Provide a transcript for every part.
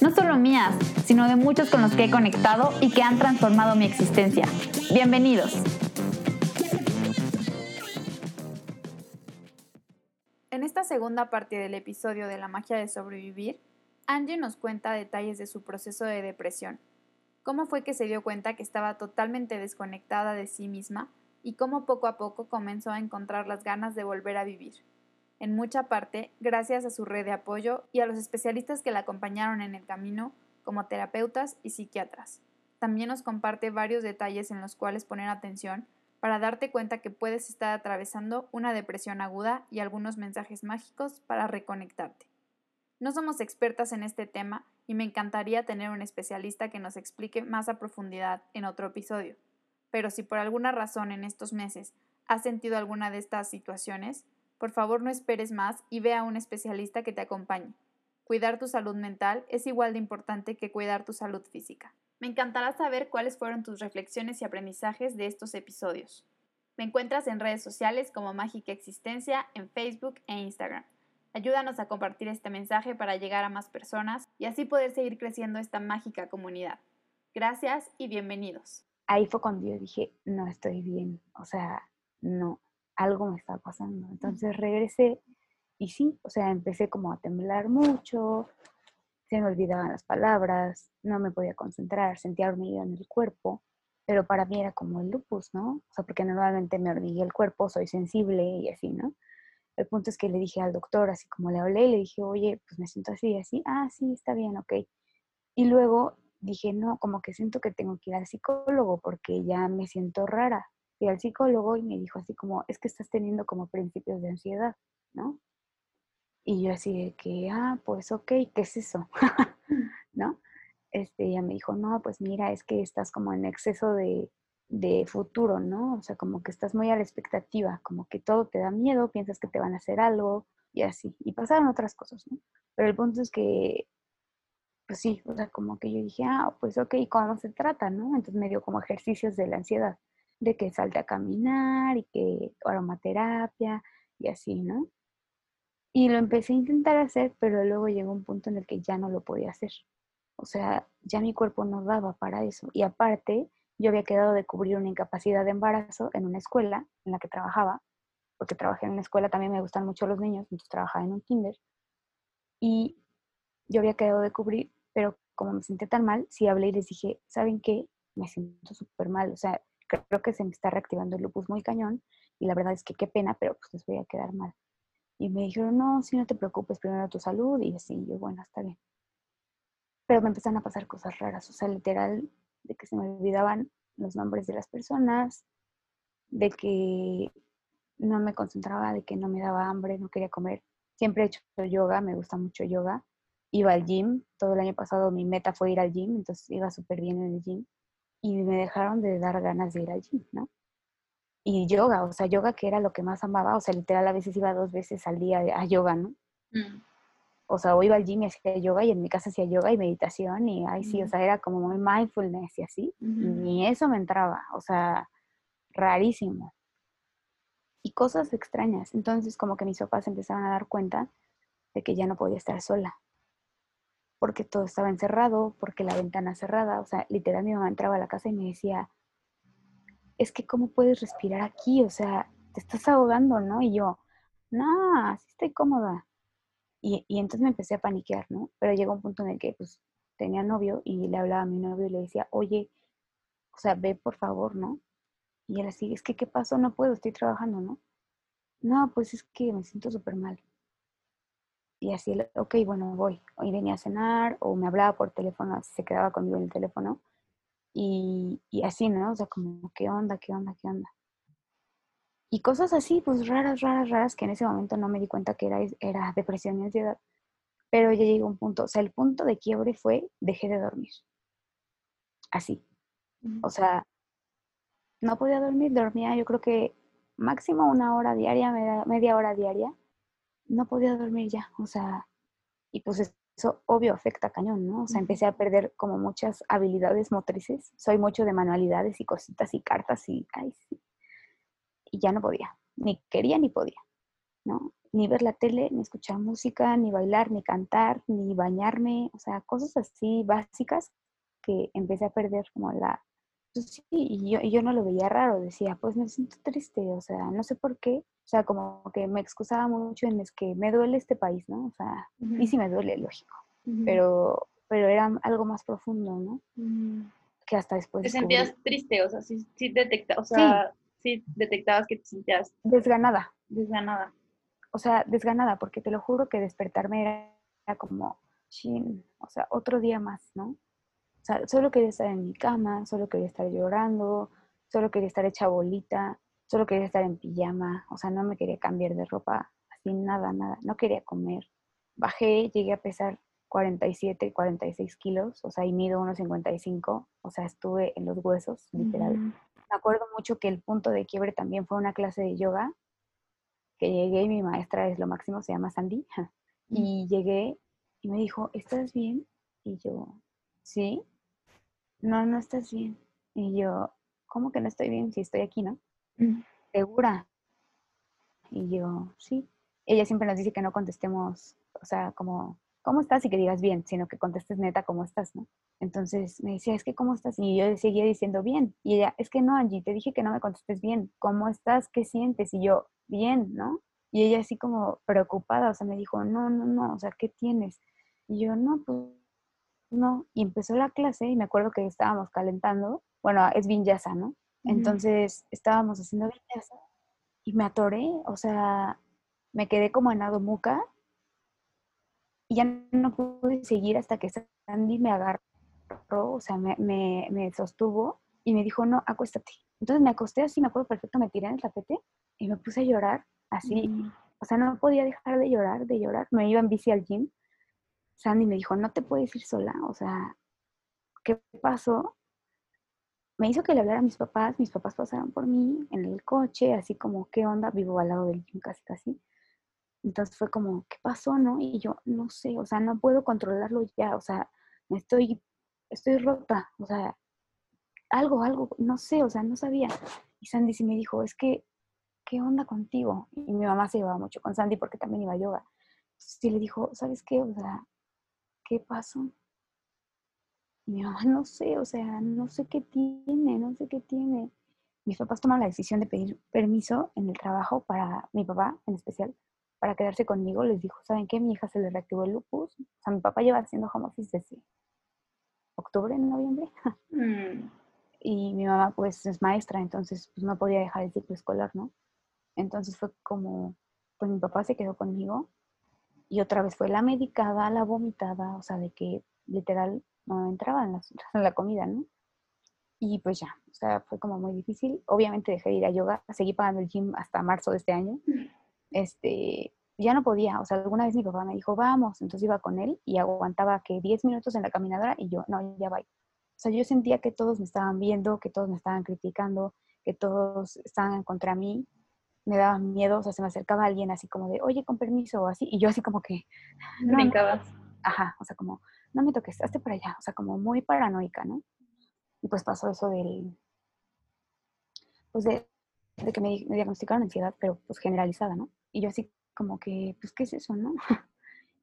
no solo mías, sino de muchos con los que he conectado y que han transformado mi existencia. Bienvenidos. En esta segunda parte del episodio de la magia de sobrevivir, Angie nos cuenta detalles de su proceso de depresión, cómo fue que se dio cuenta que estaba totalmente desconectada de sí misma y cómo poco a poco comenzó a encontrar las ganas de volver a vivir. En mucha parte, gracias a su red de apoyo y a los especialistas que la acompañaron en el camino, como terapeutas y psiquiatras. También nos comparte varios detalles en los cuales poner atención para darte cuenta que puedes estar atravesando una depresión aguda y algunos mensajes mágicos para reconectarte. No somos expertas en este tema y me encantaría tener un especialista que nos explique más a profundidad en otro episodio pero si por alguna razón en estos meses has sentido alguna de estas situaciones, por favor no esperes más y ve a un especialista que te acompañe. Cuidar tu salud mental es igual de importante que cuidar tu salud física. Me encantará saber cuáles fueron tus reflexiones y aprendizajes de estos episodios. Me encuentras en redes sociales como Mágica Existencia en Facebook e Instagram. Ayúdanos a compartir este mensaje para llegar a más personas y así poder seguir creciendo esta mágica comunidad. Gracias y bienvenidos ahí fue cuando yo dije, no estoy bien, o sea, no, algo me está pasando. Entonces regresé y sí, o sea, empecé como a temblar mucho, se me olvidaban las palabras, no me podía concentrar, sentía hormigueo en el cuerpo, pero para mí era como el lupus, ¿no? O sea, porque normalmente me hormiguea el cuerpo, soy sensible y así, ¿no? El punto es que le dije al doctor, así como le hablé, le dije, oye, pues me siento así, así, ah, sí, está bien, ok. Y luego dije, no, como que siento que tengo que ir al psicólogo porque ya me siento rara. Y al psicólogo y me dijo así como, es que estás teniendo como principios de ansiedad, ¿no? Y yo así de que, ah, pues ok, ¿qué es eso? ¿No? Este, ella me dijo, no, pues mira, es que estás como en exceso de, de futuro, ¿no? O sea, como que estás muy a la expectativa, como que todo te da miedo, piensas que te van a hacer algo y así. Y pasaron otras cosas, ¿no? Pero el punto es que pues sí, o sea, como que yo dije, ah, pues ok, ¿cómo se trata, no? Entonces me dio como ejercicios de la ansiedad, de que salte a caminar y que aromaterapia y así, ¿no? Y lo empecé a intentar hacer, pero luego llegó un punto en el que ya no lo podía hacer. O sea, ya mi cuerpo no daba para eso. Y aparte, yo había quedado de cubrir una incapacidad de embarazo en una escuela en la que trabajaba, porque trabajé en una escuela, también me gustan mucho los niños, entonces trabajaba en un kinder. Y yo había quedado de cubrir pero como me sentí tan mal, sí hablé y les dije, ¿saben qué? Me siento súper mal, o sea, creo que se me está reactivando el lupus muy cañón y la verdad es que qué pena, pero pues les voy a quedar mal. Y me dijeron, no, si no te preocupes, primero tu salud y así, yo, bueno, está bien. Pero me empezaron a pasar cosas raras, o sea, literal, de que se me olvidaban los nombres de las personas, de que no me concentraba, de que no me daba hambre, no quería comer. Siempre he hecho yoga, me gusta mucho yoga, iba al gym, todo el año pasado mi meta fue ir al gym, entonces iba súper bien en el gym y me dejaron de dar ganas de ir al gym, ¿no? Y yoga, o sea, yoga que era lo que más amaba, o sea, literal a veces iba dos veces al día a yoga, ¿no? Mm. O sea, o iba al gym y hacía yoga y en mi casa hacía yoga y meditación y ay sí, o sea, era como muy mindfulness y así. Ni eso me entraba, o sea, rarísimo. Y cosas extrañas. Entonces como que mis papás empezaron a dar cuenta de que ya no podía estar sola porque todo estaba encerrado, porque la ventana cerrada, o sea, literal mi mamá entraba a la casa y me decía, es que cómo puedes respirar aquí, o sea, te estás ahogando, ¿no? Y yo, no, así estoy cómoda. Y, y, entonces me empecé a paniquear, ¿no? Pero llegó un punto en el que pues tenía novio y le hablaba a mi novio y le decía, oye, o sea, ve por favor, ¿no? Y él así, es que, ¿qué pasó? No puedo, estoy trabajando, ¿no? No, pues es que me siento súper mal y así, ok, bueno, voy. Hoy venía a cenar o me hablaba por teléfono, se quedaba conmigo en el teléfono. Y, y, así, ¿no? O sea, como, ¿qué onda, qué onda, qué onda? Y cosas así, pues raras, raras, raras, que en ese momento no me di cuenta que era, era depresión y ansiedad. Pero ya llegó un punto, o sea, el punto de quiebre fue, dejé de dormir. así. O sea, no podía dormir, dormía yo creo que máximo una hora diaria, media, hora diaria. No podía dormir ya, o sea, y pues eso obvio afecta cañón, ¿no? O sea, empecé a perder como muchas habilidades motrices. Soy mucho de manualidades y cositas y cartas y, ay, sí. Y ya no podía, ni quería ni podía, ¿no? Ni ver la tele, ni escuchar música, ni bailar, ni cantar, ni bañarme, o sea, cosas así básicas que empecé a perder como la, sí, y yo, yo no lo veía raro, decía, pues me siento triste, o sea, no sé por qué, o sea, como que me excusaba mucho en es que me duele este país, ¿no? O sea, y sí me duele, lógico, pero, pero era algo más profundo, ¿no? Que hasta después... ¿Te sentías triste? O sea, sí, sí, detecta, o sea, sí. detectabas que te sentías... Desganada. Desganada. O sea, desganada, porque te lo juro que despertarme era, como, chin, o sea, otro día más, ¿no? O sea, solo quería estar en mi cama, solo quería estar llorando, solo quería estar hecha bolita, solo quería estar en pijama, o sea, no me quería cambiar de ropa, así nada, nada, no quería comer. Bajé, llegué a pesar 47, 46 kilos, o sea, y mido 1,55, o sea, estuve en los huesos, literal. Me acuerdo mucho que el punto de quiebre también fue una clase de yoga, que llegué y mi maestra es lo máximo, se llama Sandy, y llegué y me dijo, ¿estás bien? Y yo, sí, no, no estás bien. Y yo, ¿cómo que no estoy bien si estoy aquí, no? Mm. ¿Segura? Y yo, sí. Ella siempre nos dice que no contestemos, o sea, como, ¿cómo estás? Y que digas bien, sino que contestes neta, ¿cómo estás, no? Entonces me decía, es que, ¿cómo estás? Y yo seguía diciendo, bien. Y ella, es que no, Angie, te dije que no me contestes bien. ¿Cómo estás? ¿Qué sientes? Y yo, bien, ¿no? Y ella así como preocupada, o sea, me dijo, no, no, no, o sea, ¿qué tienes? Y yo, no, pues no, y empezó la clase y me acuerdo que estábamos calentando, bueno, es vinyasa, ¿no? Entonces estábamos haciendo vinyasa y me atoré, o sea, me quedé como en Adomuca y ya no pude seguir hasta que Sandy me agarró, o sea, me, me, sostuvo y me dijo, no, acuéstate. Entonces me acosté así, me acuerdo perfecto, me tiré en el tapete y me puse a llorar así. O sea, no podía dejar de llorar, de llorar. Me iba en bici al gym Sandy me dijo, no te puedes ir sola, o sea, ¿qué pasó? Me hizo que le hablara a mis papás, mis papás pasaron por mí en el coche, así como, ¿qué onda? Vivo al lado del gym casi, casi. Entonces fue como, ¿qué pasó, no? Y yo, no sé, o sea, no puedo controlarlo ya, o sea, me estoy, estoy rota, o sea, algo, algo, no sé, o sea, no sabía. Y Sandy sí me dijo, es que, ¿qué onda contigo? Y mi mamá se llevaba mucho con Sandy porque también iba a yoga. Entonces sí le dijo, ¿sabes qué? O sea, ¿qué pasó? mi mamá, no sé, o sea, no sé qué tiene, no sé qué tiene. Mis papás tomaron la decisión de pedir permiso en el trabajo para mi papá, en especial, para quedarse conmigo. Les dijo, ¿saben qué? Mi hija se le reactivó el lupus. O sea, mi papá lleva haciendo home office desde octubre, noviembre. Mm. Y mi mamá, pues, es maestra, entonces, pues, no podía dejar el ciclo escolar, ¿no? Entonces fue como, pues mi papá se quedó conmigo y otra vez fue la medicada, la vomitada, o sea, de que literal no entraba en la, comida, ¿no? Y pues ya, o sea, fue como muy difícil. Obviamente dejé de ir a yoga, seguí pagando el gym hasta marzo de este año. Este, ya no podía, o sea, alguna vez mi papá me dijo, vamos, entonces iba con él y aguantaba que 10 minutos en la caminadora y yo, no, ya va. O sea, yo sentía que todos me estaban viendo, que todos me estaban criticando, que todos estaban contra mí me daba miedo, o sea, se me acercaba alguien así como de, oye, con permiso, o así, y yo así como que... No, Brincabas. ajá, o sea, como, no me toques, hazte para allá, o sea, como muy paranoica, ¿no? Y pues pasó eso del, pues de, que me, diagnosticaron ansiedad, pero pues generalizada, ¿no? Y yo así como que, pues, ¿qué es eso, no?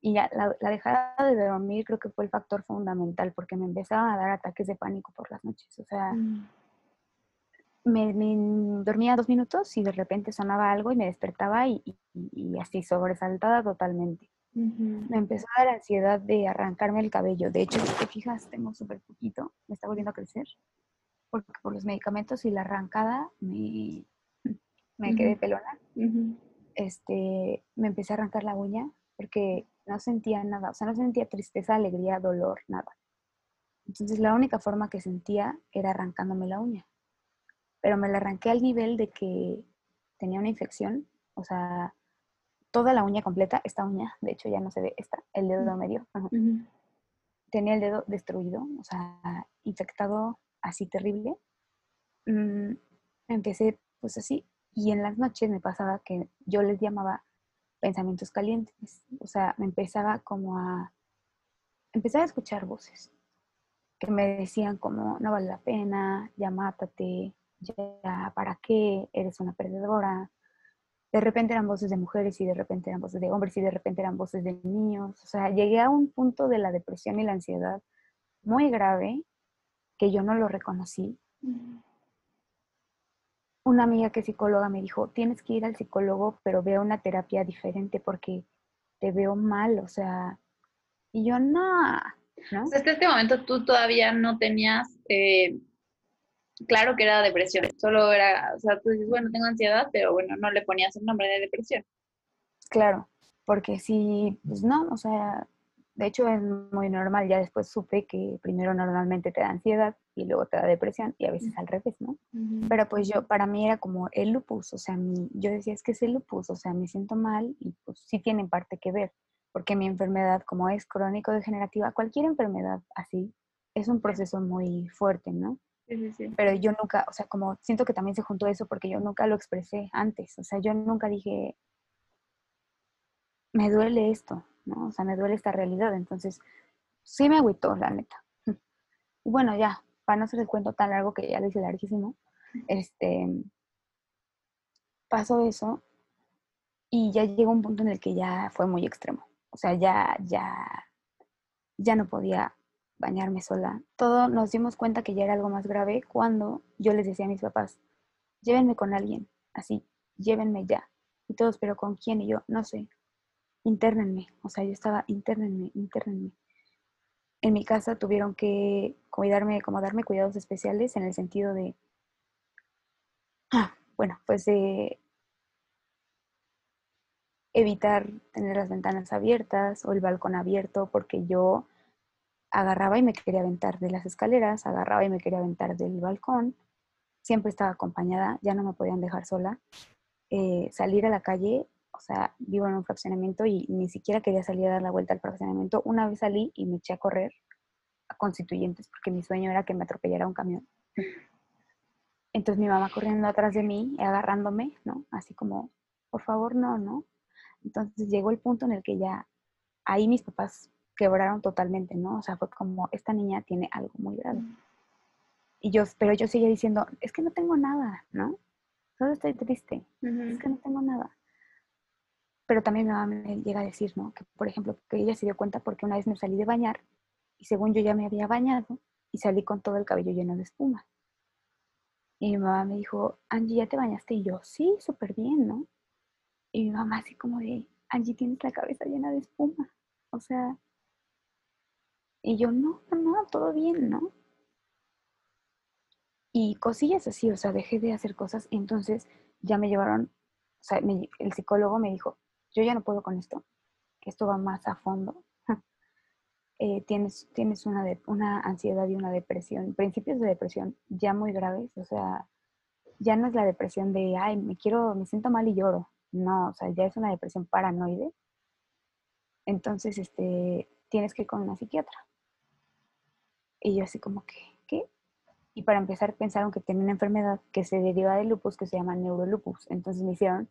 y ya la, la, dejada de dormir creo que fue el factor fundamental, porque me empezaban a dar ataques de pánico por las noches, o sea... Mm me, dormía dos minutos y de repente sonaba algo y me despertaba y, así sobresaltada totalmente. Me empezó a dar ansiedad de arrancarme el cabello. De hecho, si te fijas, tengo súper poquito, me está volviendo a crecer, porque por los medicamentos y la arrancada me, me quedé pelona. este, me empecé a arrancar la uña porque no sentía nada, o sea, no sentía tristeza, alegría, dolor, nada. Entonces la única forma que sentía era arrancándome la uña pero me la arranqué al nivel de que tenía una infección, o sea, toda la uña completa, esta uña, de hecho ya no se ve esta, el dedo medio, tenía el dedo destruido, o sea, infectado así terrible. Mm, empecé pues así, y en las noches me pasaba que yo les llamaba pensamientos calientes, o sea, me empezaba como a, empezar a escuchar voces que me decían como, no vale la pena, ya mátate, ya, ¿para qué? Eres una perdedora. De repente eran voces de mujeres y de repente eran voces de hombres y de repente eran voces de niños. O sea, llegué a un punto de la depresión y la ansiedad muy grave que yo no lo reconocí. Una amiga que es psicóloga me dijo, tienes que ir al psicólogo, pero veo una terapia diferente porque te veo mal, o sea, y yo no. ¿no? hasta este momento tú todavía no tenías eh, claro que era depresión, solo era, o sea, tú dices, bueno, tengo ansiedad, pero bueno, no le ponías el nombre de depresión. Claro, porque si, pues no, o sea, de hecho es muy normal, ya después supe que primero normalmente te da ansiedad y luego te da depresión y a veces al revés, ¿no? Pero pues yo, para mí era como el lupus, o sea, mi, yo decía, es que es el lupus, o sea, me siento mal y pues sí tiene parte que ver, porque mi enfermedad como es crónico-degenerativa, cualquier enfermedad así, es un proceso muy fuerte, ¿no? Pero yo nunca, o sea, como siento que también se juntó eso porque yo nunca lo expresé antes. O sea, yo nunca dije, me duele esto, ¿no? O sea, me duele esta realidad. Entonces, sí me agüitó, la neta. Bueno, ya, para no hacer el cuento tan largo que ya lo hice larguísimo, este, pasó eso y ya llegó un punto en el que ya fue muy extremo. O sea, ya, ya, ya no podía bañarme sola. Todo nos dimos cuenta que ya era algo más grave cuando yo les decía a mis papás, llévenme con alguien, así, llévenme ya. Y todos, pero ¿con quién? Y yo, no sé, internenme. O sea, yo estaba, internenme, internenme. En mi casa tuvieron que cuidarme, como darme cuidados especiales en el sentido de, ah, bueno, pues de evitar tener las ventanas abiertas o el balcón abierto porque yo agarraba y me quería aventar de las escaleras, agarraba y me quería aventar del balcón. Siempre estaba acompañada, ya no me podían dejar sola. Eh, salir a la calle, o sea, vivo en un fraccionamiento y ni siquiera quería salir a dar la vuelta al fraccionamiento. Una vez salí y me eché a correr a constituyentes porque mi sueño era que me atropellara un camión. Entonces mi mamá corriendo atrás de mí, agarrándome, ¿no? Así como, por favor, no, ¿no? Entonces llegó el punto en el que ya ahí mis papás quebraron totalmente, ¿no? O sea, fue como, esta niña tiene algo muy grave. Y yo, pero yo seguía diciendo, es que no tengo nada, ¿no? Solo estoy triste, es que no tengo nada. Pero también mi mamá me llega a decir, ¿no? Que, por ejemplo, que ella se dio cuenta porque una vez me salí de bañar y según yo ya me había bañado y salí con todo el cabello lleno de espuma. Y mi mamá me dijo, Angie, ¿ya te bañaste? Y yo, sí, súper bien, ¿no? Y mi mamá así como de, Angie, tienes la cabeza llena de espuma. O sea, y yo, no, no, todo bien, ¿no? Y cosillas así, o sea, dejé de hacer cosas. Entonces ya me llevaron, o sea, el psicólogo me dijo, yo ya no puedo con esto, que esto va más a fondo. Eh, tienes tienes una, de, una ansiedad y una depresión, principios de depresión ya muy graves, o sea, ya no es la depresión de, ay, me quiero, me siento mal y lloro. No, o sea, ya es una depresión paranoide. Entonces, este, tienes que ir con una psiquiatra. Y yo así como que, ¿qué? Y para empezar pensaron que tenía una enfermedad que se deriva del lupus que se llama neurolupus. Entonces me hicieron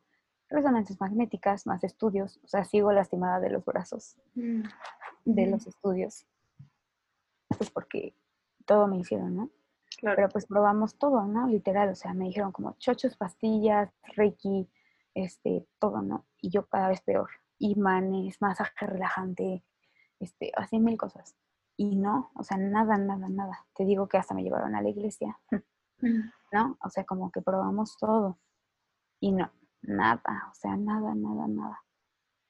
resonancias magnéticas, más estudios. O sea, sigo lastimada de los brazos mm. de los estudios. Pues porque todo me hicieron, ¿no? Pero pues probamos todo, ¿no? Literal, o sea, me dijeron como chochos, pastillas, reiki, este, todo, ¿no? Y yo cada vez peor. Imanes, masaje relajante, este, así mil cosas. Y no, o sea, nada, nada, nada. Te digo que hasta me llevaron a la iglesia, mm. ¿no? O sea, como que probamos todo. Y no, nada, o sea, nada, nada, nada.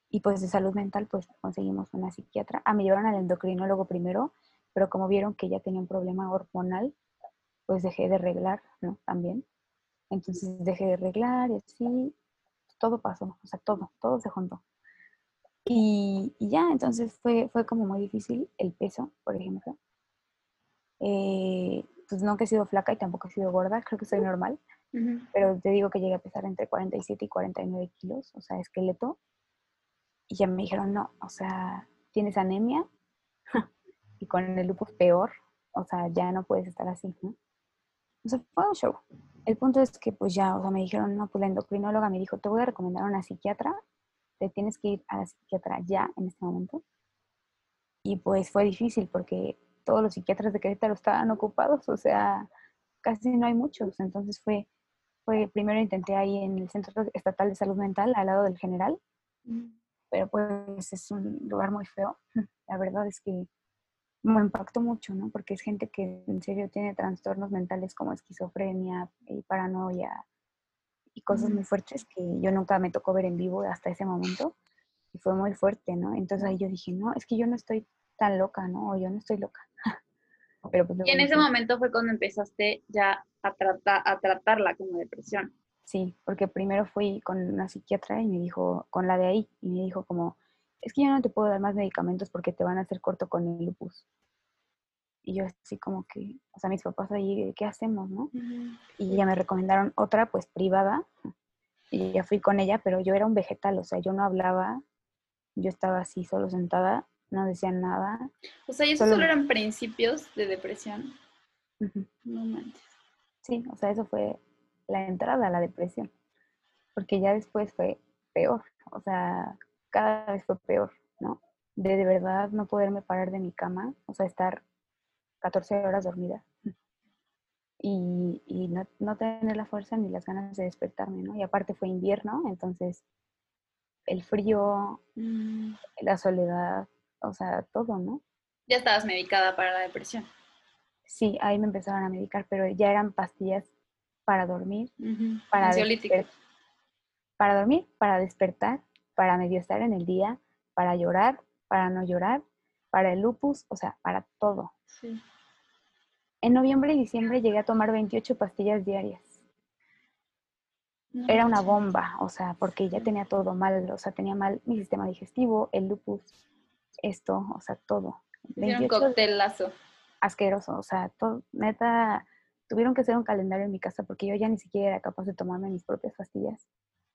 Y pues de salud mental, pues conseguimos una psiquiatra. Ah, me llevaron al endocrinólogo primero, pero como vieron que ya tenía un problema hormonal, pues dejé de arreglar, ¿no? También. Entonces dejé de arreglar y así, todo pasó, o sea, todo, todo se juntó. Y, ya, entonces fue, fue como muy difícil el peso, por ejemplo. Eh, pues que he sido flaca y tampoco he sido gorda, creo que soy normal, pero te digo que llegué a pesar entre 47 y 49 kilos, o sea, esqueleto. Y ya me dijeron, no, o sea, tienes anemia y y con el lupus peor, o sea, ya no puedes estar así, ¿no? O sea, fue un show. El punto es que pues ya, o sea, me dijeron, no, pues la endocrinóloga me dijo, te voy a recomendar a una psiquiatra, te tienes que ir a la psiquiatra ya, en este momento. Y pues fue difícil porque todos los psiquiatras de Querétaro estaban ocupados, o sea, casi no hay muchos. Entonces fue, fue primero intenté ahí en el Centro Estatal de Salud Mental, al lado del general, pero pues es un lugar muy feo. La verdad es que me impactó mucho, ¿no? Porque es gente que en serio tiene trastornos mentales como esquizofrenia y paranoia y cosas muy fuertes que yo nunca me tocó ver en vivo hasta ese momento y fue muy fuerte, ¿no? Entonces ahí yo dije, no, es que yo no estoy tan loca, ¿no? O yo no estoy loca. Pero pues, y en ese momento fue cuando empezaste ya a, tratar, a tratarla como depresión. Sí, porque primero fui con una psiquiatra y me dijo, con la de ahí, y me dijo como, es que yo no te puedo dar más medicamentos porque te van a hacer corto con el lupus. Y yo así como que, o sea, mis papás ahí, ¿qué hacemos, no? Y ya me recomendaron otra, pues privada, y ya fui con ella, pero yo era un vegetal, o sea, yo no hablaba, yo estaba así solo sentada, no decía nada. O sea, ¿y eso solo, eran principios de depresión? No manches. Sí, o sea, eso fue la entrada a la depresión, porque ya después fue peor, o sea, cada vez fue peor, ¿no? De de verdad no poderme parar de mi cama, o sea, estar 14 horas dormida y, y no, no, tener la fuerza ni las ganas de despertarme, ¿no? Y aparte fue invierno, entonces el frío, mm. la soledad, o sea, todo, ¿no? Ya estabas medicada para la depresión. Sí, ahí me empezaron a medicar, pero ya eran pastillas para dormir, para, para dormir, para despertar para medio estar en el día, para llorar, para no llorar, para el lupus, o sea, para todo. En noviembre y diciembre llegué a tomar 28 pastillas diarias. Era una bomba, o sea, porque ya tenía todo mal, o sea, tenía mal mi sistema digestivo, el lupus, esto, o sea, todo. Era un coctelazo. Asqueroso, o sea, todo, neta, tuvieron que hacer un calendario en mi casa porque yo ya ni siquiera era capaz de tomarme mis propias pastillas.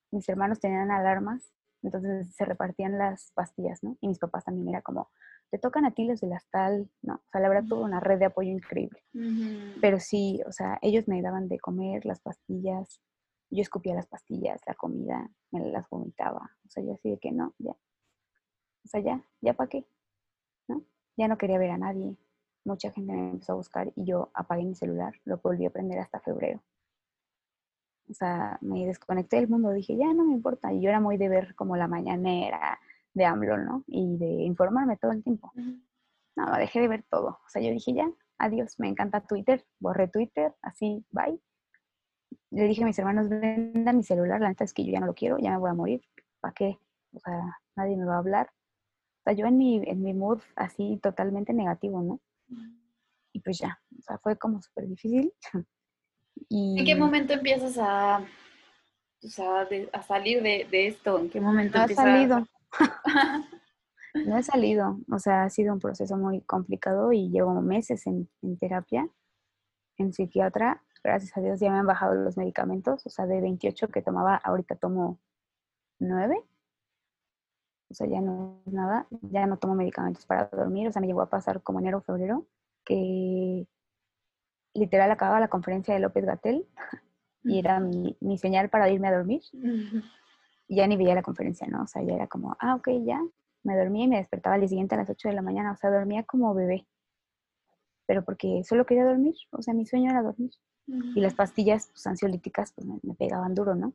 Mis hermanos tenían alarmas entonces se repartían las pastillas, ¿no? Y mis papás también era como, te tocan a ti los de las tal, ¿no? O sea, la verdad tuvo una red de apoyo increíble. Pero sí, o sea, ellos me daban de comer las pastillas, yo escupía las pastillas, la comida, me las vomitaba. O sea, yo así de que no, ya. O sea, ya, ya para qué, ¿no? Ya no quería ver a nadie. Mucha gente me empezó a buscar y yo apagué mi celular, lo volví a prender hasta febrero. O sea, me desconecté del mundo, dije, ya no me importa. Y yo era muy de ver como la mañanera de AMLO, ¿no? Y de informarme todo el tiempo. No, dejé de ver todo. O sea, yo dije, ya, adiós, me encanta Twitter, borré Twitter, así, bye. Le dije a mis hermanos, venda mi celular, la neta es que yo ya no lo quiero, ya me voy a morir. ¿Para qué? O sea, nadie me va a hablar. O sea, yo en mi, en mi mood así totalmente negativo, ¿no? Y pues ya, o sea, fue como súper difícil. ¿En qué momento empiezas a, a salir de, esto? ¿En qué momento no he salido. no he salido. O sea, ha sido un proceso muy complicado y llevo meses en, terapia, en psiquiatra. Gracias a Dios ya me han bajado los medicamentos. O sea, de 28 que tomaba, ahorita tomo 9. O sea, ya no es nada. Ya no tomo medicamentos para dormir. O sea, me llegó a pasar como enero o febrero que literal acababa la conferencia de López Gatel y era mi, señal para irme a dormir. Y ya ni veía la conferencia, ¿no? O sea, ya era como, ah, ok, ya. Me dormía y me despertaba al día siguiente a las 8 de la mañana. O sea, dormía como bebé. Pero porque solo quería dormir. O sea, mi sueño era dormir. Y las pastillas pues, ansiolíticas pues, me, pegaban duro, ¿no?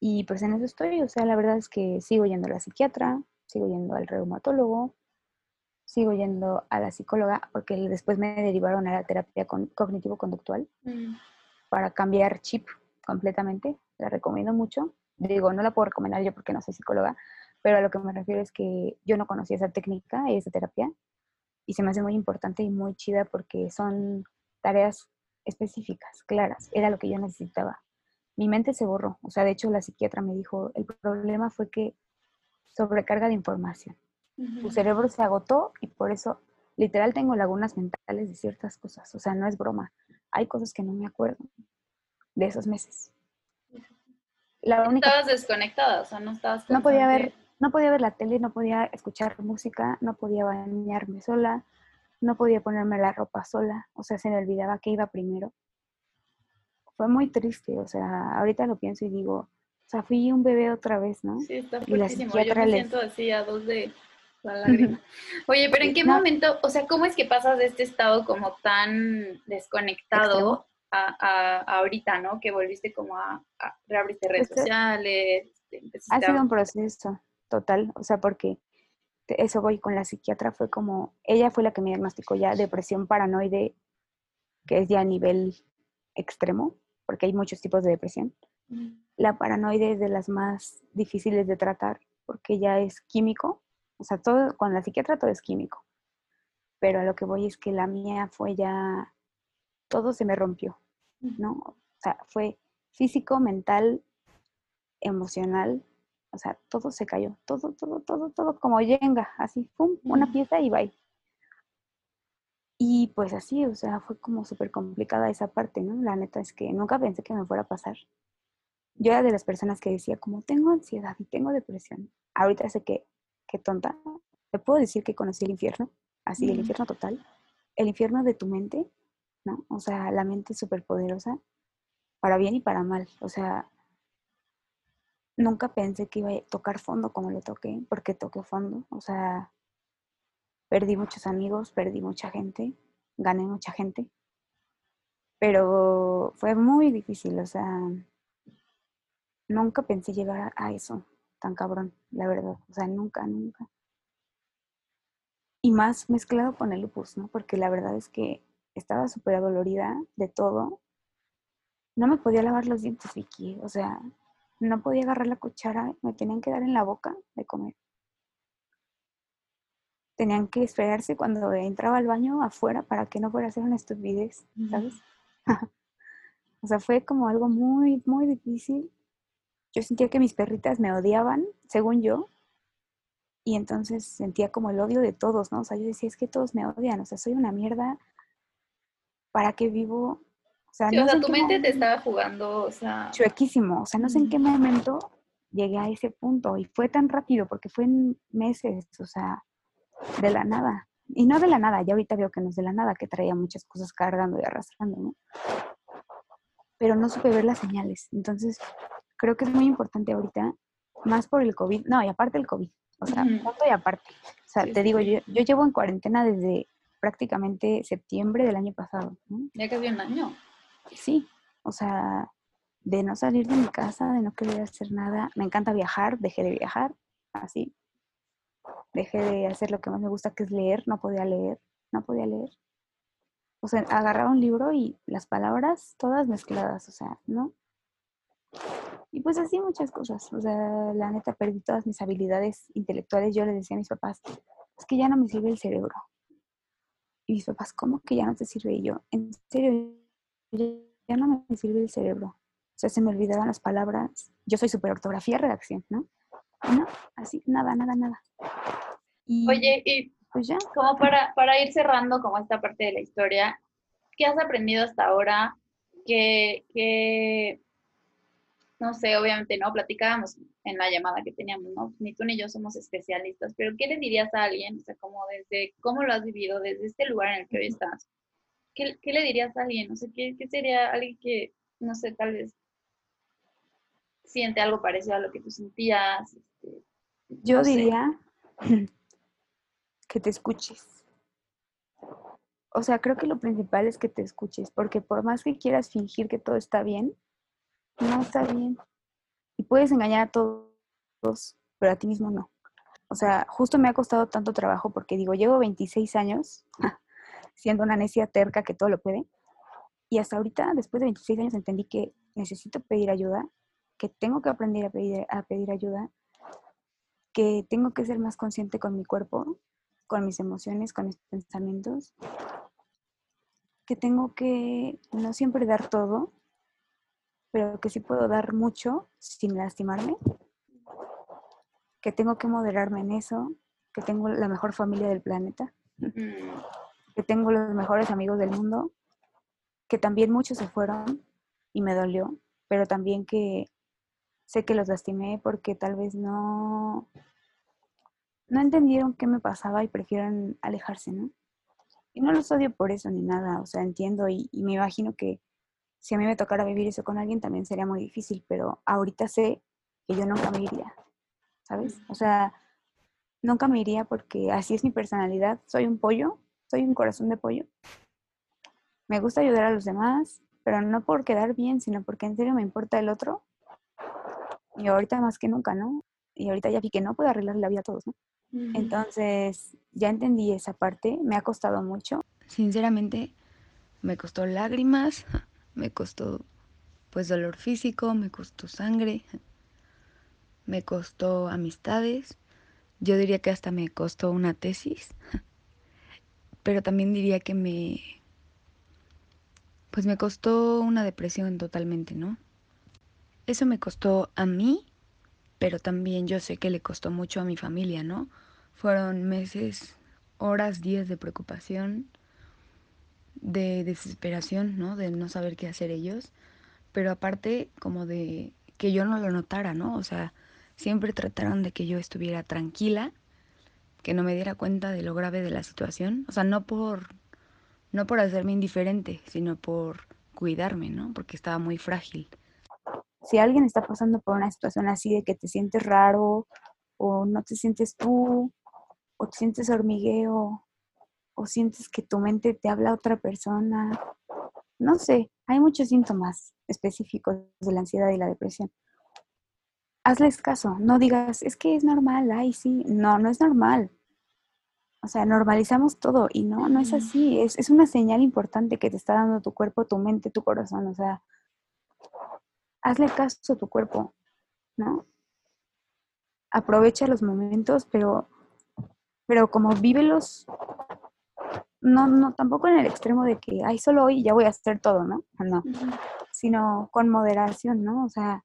Y pues en eso estoy. O sea, la verdad es que sigo yendo a la psiquiatra, sigo yendo al reumatólogo, sigo yendo a la psicóloga porque después me derivaron a la terapia cognitivo-conductual mm. para cambiar chip completamente. La recomiendo mucho. Digo, no la puedo recomendar yo porque no soy psicóloga, pero a lo que me refiero es que yo no conocía esa técnica y esa terapia y se me hace muy importante y muy chida porque son tareas específicas, claras. Era lo que yo necesitaba. Mi mente se borró. O sea, de hecho la psiquiatra me dijo, el problema fue que sobrecarga de información tu cerebro se agotó y por eso literal tengo lagunas mentales de ciertas cosas. O sea, no es broma. Hay cosas que no me acuerdo de esos meses. La única... Estabas desconectada, o sea, no estabas... No podía ver no podía ver la tele, no podía escuchar música, no podía bañarme sola, no podía ponerme la ropa sola, o sea, se me olvidaba que iba primero. Fue muy triste, o sea, ahorita lo pienso y digo, o sea, fui un bebé otra vez, ¿no? Sí, está Y la fuertísimo. Yo me les- siento así a dos de la lágrima. Oye, pero ¿en qué momento, o sea, cómo es que pasas de este estado como tan desconectado a, a- a ahorita, ¿no? Que volviste como a, a reabriste redes Pues, eh, sociales, Ha sido un proceso total, o sea, porque eso voy con la psiquiatra, fue como, ella fue la que me diagnosticó ya depresión paranoide, que es ya a nivel extremo, porque hay muchos tipos de depresión. La paranoide es de las más difíciles de tratar, porque ya es químico, o sea, todo, con la psiquiatra todo es químico, pero a lo que voy es que la mía fue ya, todo se me rompió, ¿no? O sea, fue físico, mental, emocional, o sea, todo se cayó, todo, todo, todo, todo como yenga, así, pum, una pieza y bye. Y pues así, o sea, fue como súper complicada esa parte, ¿no? La neta es que nunca pensé que me fuera a pasar. Yo era de las personas que decía, como tengo ansiedad y tengo depresión. Ahorita sé que, qué tonta. Te puedo decir que conocí el infierno, así, el infierno total. El infierno de tu mente, ¿no? O sea, la mente es súper poderosa, para bien y para mal. O sea, nunca pensé que iba a tocar fondo como lo toqué, porque toqué fondo. O sea, perdí muchos amigos, perdí mucha gente, gané mucha gente. Pero fue muy difícil, o sea, nunca pensé llegar a eso tan cabrón, la verdad. O sea, nunca, nunca. Y más mezclado con el lupus, ¿no? Porque la verdad es que estaba súper adolorida de todo. No me podía lavar los dientes, Vicky. O sea, no podía agarrar la cuchara, me tenían que dar en la boca de comer. Tenían que esperarse cuando entraba al baño afuera para que no fuera a hacer una estupidez, ¿sabes? o sea, fue como algo muy, muy difícil. Yo sentía que mis perritas me odiaban, según yo, y entonces sentía como el odio de todos, ¿no? O sea, yo decía, es que todos me odian, o sea, soy una mierda, ¿para qué vivo? O sea, Sí, no o sé sea, en tu mente te estaba jugando, o sea... chuequísimo. O sea, no sé en qué momento llegué a ese punto y fue tan rápido porque fue en meses, o sea, de la nada. Y no de la nada, ya ahorita veo que no es de la nada, que traía muchas cosas cargando y arrastrando, ¿no? Pero no supe ver las señales. Entonces, creo que es muy importante ahorita, más por el COVID, no, y aparte el COVID, o sea, punto y aparte. O sea, Sí, te sí, digo, yo, yo llevo en cuarentena desde prácticamente septiembre del año pasado, ¿no? Ya casi un año. Sí, o sea, de no salir de mi casa, de no querer hacer nada. Me encanta viajar, dejé de viajar, así. Dejé de hacer lo que más me gusta, que es leer. No podía leer, no podía leer. O sea, agarraba un libro y las palabras todas mezcladas, o sea, ¿no? Y pues así muchas cosas. O sea, la neta perdí todas mis habilidades intelectuales. Yo les decía a mis papás, es que ya no me sirve el cerebro. Y mis papás, ¿cómo que ya no te sirve? Y yo, en serio, ya ya no me sirve el cerebro. O sea, se me olvidaban las palabras. Yo soy super ortografía, redacción, ¿no? No, así, nada, nada, nada. Y Oye, y pues ya, como para, para ir cerrando como esta parte de la historia, ¿qué has aprendido hasta ahora? Que, que no sé, obviamente no, platicábamos en la llamada que teníamos, ¿no? Ni tú ni yo somos especialistas, pero ¿qué le dirías a alguien? O sea, como desde cómo lo has vivido, desde este lugar en el que hoy estás. ¿Qué, qué le dirías a alguien? O sea, ¿qué, qué sería alguien que, no sé, tal vez siente algo parecido a lo que tú sentías? Este, yo no sé. diría que te escuches. O sea, creo que lo principal es que te escuches, porque por más que quieras fingir que todo está bien, no está bien. Y puedes engañar a todos, pero a ti mismo no. O sea, justo me ha costado tanto trabajo porque digo, llevo 26 años siendo una necia terca que todo lo puede. Y hasta ahorita, después de 26 años, entendí que necesito pedir ayuda, que tengo que aprender a pedir, a pedir ayuda, que tengo que ser más consciente con mi cuerpo, con mis emociones, con mis pensamientos, que tengo que no siempre dar todo, pero que sí puedo dar mucho sin lastimarme, que tengo que moderarme en eso, que tengo la mejor familia del planeta, Mm, que tengo los mejores amigos del mundo, que también muchos se fueron y me dolió, pero también que sé que los lastimé porque tal vez no, no entendieron qué me pasaba y prefieren alejarse, ¿no? Y no los odio por eso ni nada, o sea, entiendo y, y, me imagino que si a mí me tocara vivir eso con alguien también sería muy difícil, pero ahorita sé que yo nunca me iría, ¿sabes? O sea, nunca me iría porque así es mi personalidad, soy un pollo, soy un corazón de pollo. Me gusta ayudar a los demás, pero no por quedar bien, sino porque en serio me importa el otro. Y ahorita más que nunca, ¿no? Y ahorita ya vi que no puedo arreglar la vida a todos, ¿no? Entonces, ya entendí esa parte, me ha costado mucho. Sinceramente, me costó lágrimas, me costó pues dolor físico, me costó sangre, me costó amistades, yo diría que hasta me costó una tesis, pero también diría que me pues me costó una depresión totalmente, ¿no? Eso me costó a mí, pero también yo sé que le costó mucho a mi familia, ¿no? Fueron meses, horas, días de preocupación, de desesperación, ¿no? De no saber qué hacer ellos, pero aparte como de que yo no lo notara, ¿no? O sea, siempre trataron de que yo estuviera tranquila, que no me diera cuenta de lo grave de la situación, o sea, no por no por hacerme indiferente, sino por cuidarme, ¿no? Porque estaba muy frágil. Si alguien está pasando por una situación así de que te sientes raro o no te sientes tú o te sientes hormigueo, o sientes que tu mente te habla a otra persona. No sé, hay muchos síntomas específicos de la ansiedad y la depresión. Hazles caso, no digas, es que es normal, ay, sí, no, no es normal. O sea, normalizamos todo y no, no es así, es, es una señal importante que te está dando tu cuerpo, tu mente, tu corazón, o sea, hazle caso a tu cuerpo, ¿no? Aprovecha los momentos, pero pero como vívelos, no, no, tampoco en el extremo de que, ay, solo hoy ya voy a hacer todo, ¿no? No, sino con moderación, ¿no? O sea,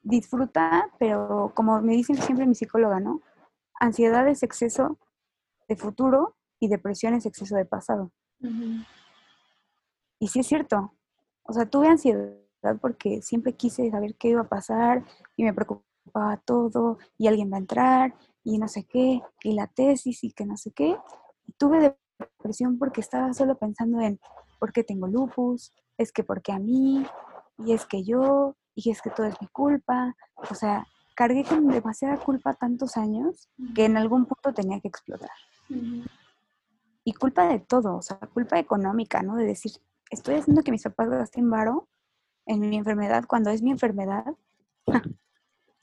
disfruta, pero como me dicen siempre mi psicóloga, ¿no? Ansiedad es exceso de futuro y depresión es exceso de pasado. Y sí es cierto. O sea, tuve ansiedad porque siempre quise saber qué iba a pasar y me preocupaba todo y alguien va a entrar y no sé qué, y la tesis y que no sé qué. Tuve depresión porque estaba solo pensando en por qué tengo lupus, es que porque a mí, y es que yo, y es que todo es mi culpa. O sea, cargué con demasiada culpa tantos años que en algún punto tenía que explotar. Y culpa de todo, o sea, culpa económica, ¿no? De decir, estoy haciendo que mis papás gasten varo en mi enfermedad cuando es mi enfermedad,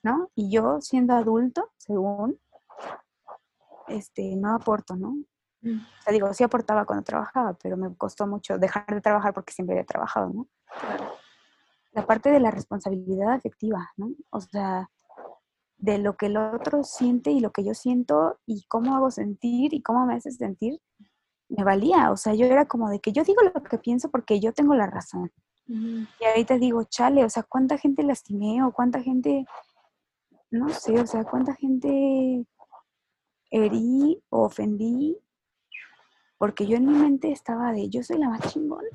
¿no? Y yo siendo adulto, según, este, no aporto, ¿no? Sea, digo, sí aportaba cuando trabajaba, pero me costó mucho dejar de trabajar porque siempre había trabajado, ¿no? La parte de la responsabilidad afectiva, ¿no? O sea, de lo que el otro siente y lo que yo siento y cómo hago sentir y cómo me hace sentir, me valía. O sea, yo era como de que yo digo lo que pienso porque yo tengo la razón. Y ahorita digo, chale, o sea, ¿cuánta gente lastimé o cuánta gente, no sé, o sea, cuánta gente herí o ofendí, porque yo en mi mente estaba de, yo soy la más chingona.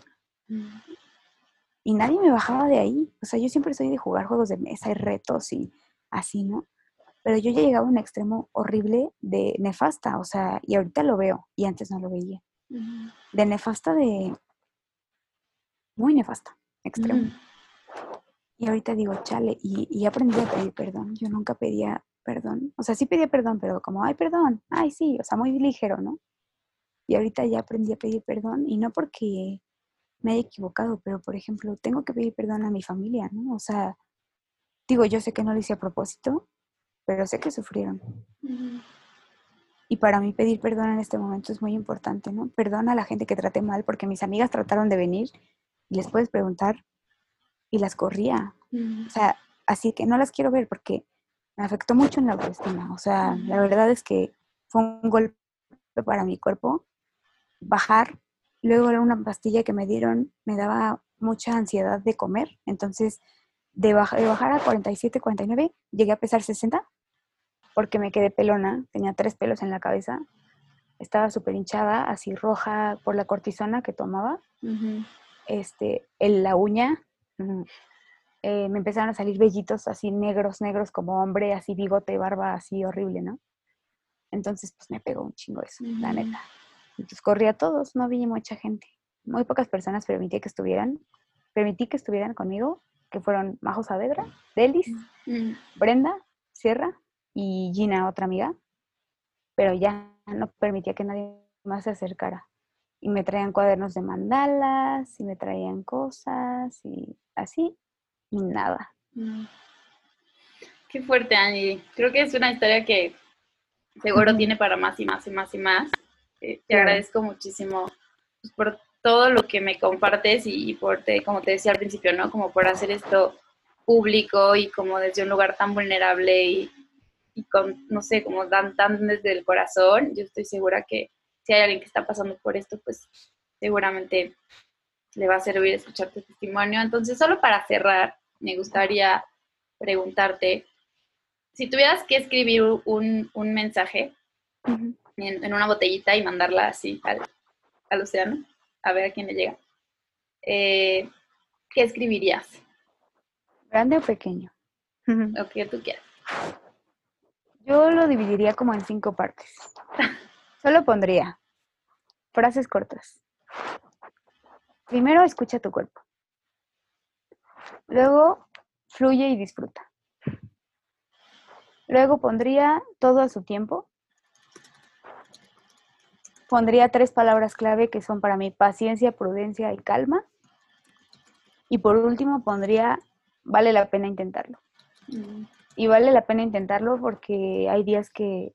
Y nadie me bajaba de ahí. O sea, yo siempre soy de jugar juegos de mesa y retos y así, ¿no? Pero yo ya llegaba a un extremo horrible de nefasta, o sea, y ahorita lo veo, y antes no lo veía. De nefasta de... Muy nefasta, extremo. Y ahorita digo, chale, y, y aprendí a pedir perdón. Yo nunca pedía perdón. O sea, sí pedía perdón, pero como, ay, perdón, ay, sí, o sea, muy ligero, ¿no? Y ahorita ya aprendí a pedir perdón y no porque me haya equivocado, pero por ejemplo, tengo que pedir perdón a mi familia, ¿no? O sea, digo, yo sé que no lo hice a propósito, pero sé que sufrieron. Y para mí pedir perdón en este momento es muy importante, ¿no? Perdón a la gente que traté mal, porque mis amigas trataron de venir y les puedes preguntar y las corría. O sea, así que no las quiero ver porque me afectó mucho en la autoestima. O sea, la verdad es que fue un golpe para mi cuerpo. Bajar, luego era una pastilla que me dieron, me daba mucha ansiedad de comer. Entonces, de, bajar a 47, 49, llegué a pesar 60 porque me quedé pelona, tenía tres pelos en la cabeza, estaba súper hinchada, así roja por la cortisona que tomaba, este, en la uña, eh, me empezaron a salir vellitos así negros, negros como hombre, así bigote, barba, así horrible, ¿no? Entonces, pues me pegó un chingo eso, la neta. Entonces corrí a todos, no vi mucha gente. Muy pocas personas permití que estuvieran, permití que estuvieran conmigo, que fueron Majo Saavedra, Delis, Mm. Brenda, Sierra y Gina, otra amiga. Pero ya no permitía que nadie más se acercara. Y me traían cuadernos de mandalas, y me traían cosas, y así, y nada. Mm. Qué fuerte, Angie. Creo que es una historia que seguro tiene para más y más y más y más. Eh, te Claro. agradezco muchísimo pues, por todo lo que me compartes y, y por, te, como te decía al principio, ¿no? Como por hacer esto público y como desde un lugar tan vulnerable y, y con, no sé, como tan, tan desde el corazón. Yo estoy segura que si hay alguien que está pasando por esto, pues seguramente le va a servir escuchar tu testimonio. Entonces, solo para cerrar, me gustaría preguntarte, si tuvieras que escribir un, un mensaje en, en una botellita y mandarla así al, al océano, a ver a quién le llega, eh, ¿qué escribirías? ¿Grande o pequeño? Lo que tú quieras. Yo lo dividiría como en cinco partes. Solo pondría frases cortas. Primero, escucha tu cuerpo. Luego, fluye y disfruta. Luego pondría todo a su tiempo. Pondría tres palabras clave que son para mí paciencia, prudencia y calma. Y por último pondría vale la pena intentarlo. Mm, Y vale la pena intentarlo porque hay días que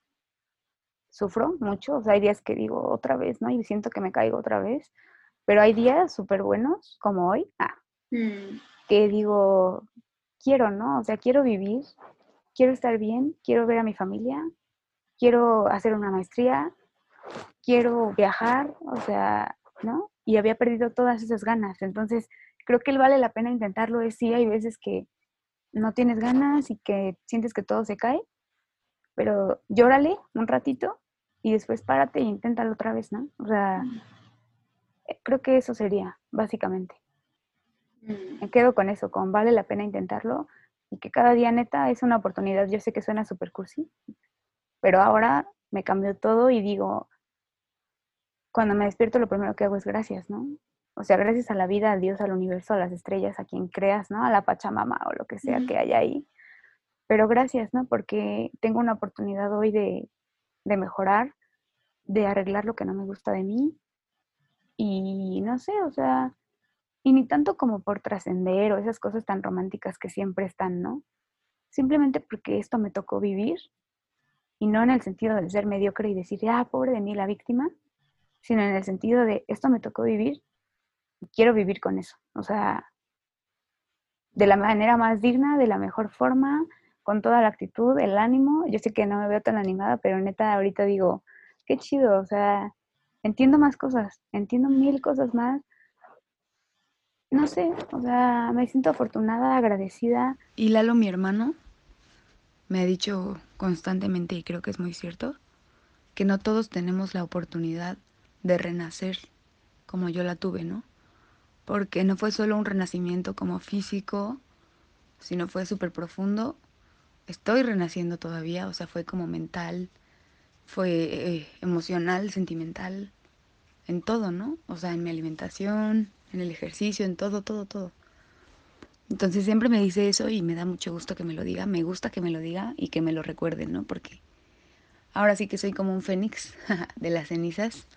sufro mucho, o sea, hay días que digo otra vez, ¿no? Y siento que me caigo otra vez, pero hay días súper buenos, como hoy, ah, mm, que digo, quiero, ¿no? O sea, quiero vivir, quiero estar bien, quiero ver a mi familia, quiero hacer una maestría, quiero viajar, o sea, ¿no? Y había perdido todas esas ganas, entonces creo que vale la pena intentarlo, es sí, hay veces que no tienes ganas y que sientes que todo se cae, pero llórale un ratito y después párate e inténtalo otra vez, ¿no? O sea, eh, creo que eso sería, básicamente. mm. Me quedo con eso, con vale la pena intentarlo y que cada día neta es una oportunidad. Yo sé que suena super cursi, pero ahora me cambió todo y digo, cuando me despierto lo primero que hago es gracias, ¿no? O sea, gracias a la vida, a Dios, al universo, a las estrellas, a quien creas, ¿no? A la Pachamama o lo que sea que haya ahí. Pero gracias, ¿no? Porque tengo una oportunidad hoy de, de mejorar, de arreglar lo que no me gusta de mí. Y no sé, o sea, y ni tanto como por trascender o esas cosas tan románticas que siempre están, ¿no? Simplemente porque esto me tocó vivir y no en el sentido de ser mediocre y decir, ah, pobre de mí la víctima, sino en el sentido de esto me tocó vivir y quiero vivir con eso. O sea, de la manera más digna, de la mejor forma, con toda la actitud, el ánimo. Yo sé que no me veo tan animada, pero neta ahorita digo, qué chido, o sea, entiendo más cosas, entiendo mil cosas más. No sé, o sea, me siento afortunada, agradecida. Y Lalo, mi hermano, me ha dicho constantemente, y creo que es muy cierto, que no todos tenemos la oportunidad de renacer como yo la tuve, ¿no? Porque no fue solo un renacimiento como físico, sino fue súper profundo. Estoy renaciendo todavía, o sea, fue como mental, fue eh, emocional, sentimental, en todo, ¿no? O sea, en mi alimentación, en el ejercicio, en todo, todo, todo. Entonces siempre me dice eso y me da mucho gusto que me lo diga, me gusta que me lo diga y que me lo recuerden, ¿no? Porque ahora sí que soy como un fénix de las cenizas,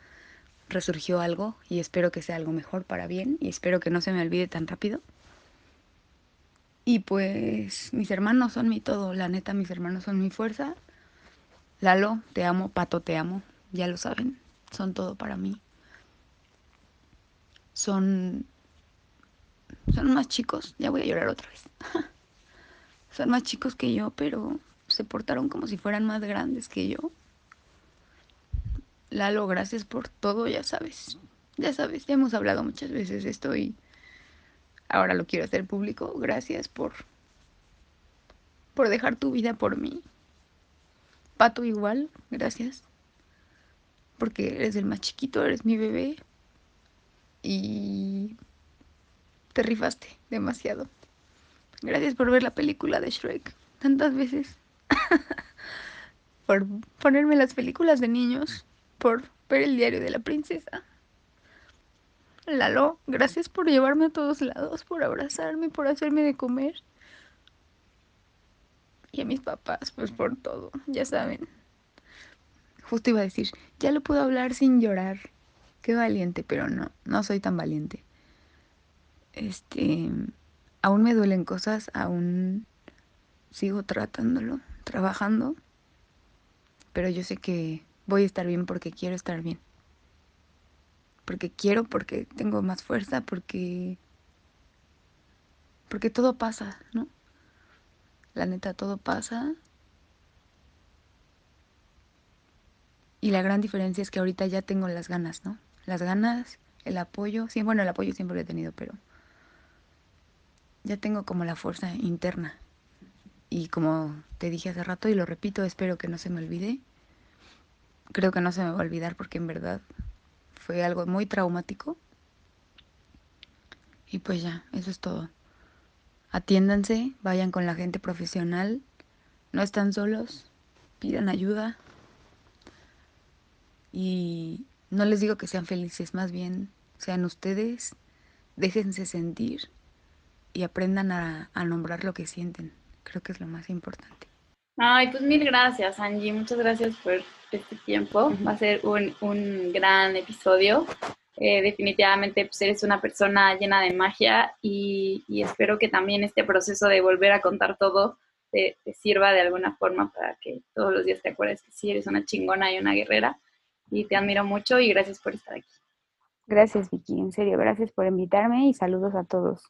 resurgió algo y espero que sea algo mejor para bien y espero que no se me olvide tan rápido. Y pues mis hermanos son mi todo, la neta mis hermanos son mi fuerza. Lalo, te amo, Pato, te amo, ya lo saben, son todo para mí. Son son más chicos, ya voy a llorar otra vez. son más chicos que yo, pero se portaron como si fueran más grandes que yo. Lalo, gracias por todo, ya sabes. Ya sabes, ya hemos hablado muchas veces de esto y ahora lo quiero hacer público. Gracias por por dejar tu vida por mí. Pato igual, gracias. Porque eres el más chiquito, eres mi bebé. Y te rifaste demasiado. Gracias por ver la película de Shrek tantas veces. por ponerme las películas de niños. Por ver el diario de la princesa. Lalo, gracias por llevarme a todos lados, por abrazarme, por hacerme de comer. Y a mis papás, pues por todo, ya saben. Justo iba a decir, ya lo puedo hablar sin llorar. Qué valiente, pero no, no soy tan valiente. Este, aún me duelen cosas, aún sigo tratándolo, trabajando, pero yo sé que voy a estar bien porque quiero estar bien. Porque quiero, porque tengo más fuerza, porque porque todo pasa, ¿no? La neta todo pasa. Y la gran diferencia es que ahorita ya tengo las ganas, ¿no? Las ganas, el apoyo, sí, bueno, el apoyo siempre lo he tenido, pero ya tengo como la fuerza interna. Y como te dije hace rato y lo repito, espero que no se me olvide. Creo que no se me va a olvidar porque en verdad fue algo muy traumático. Y pues ya, eso es todo. Atiéndanse, vayan con la gente profesional, no están solos, pidan ayuda. Y no les digo que sean felices, más bien sean ustedes, déjense sentir y aprendan a, nombrar lo que sienten. Creo que es lo más importante. Ay, pues mil gracias, Angie. Muchas gracias por este tiempo. Va a ser un, un gran episodio. Eh, definitivamente pues, eres una persona llena de magia y, y, espero que también este proceso de volver a contar todo te, te, sirva de alguna forma para que todos los días te acuerdes que sí eres una chingona y una guerrera. Y te admiro mucho y gracias por estar aquí. Gracias, Vicky. En serio, gracias por invitarme y saludos a todos.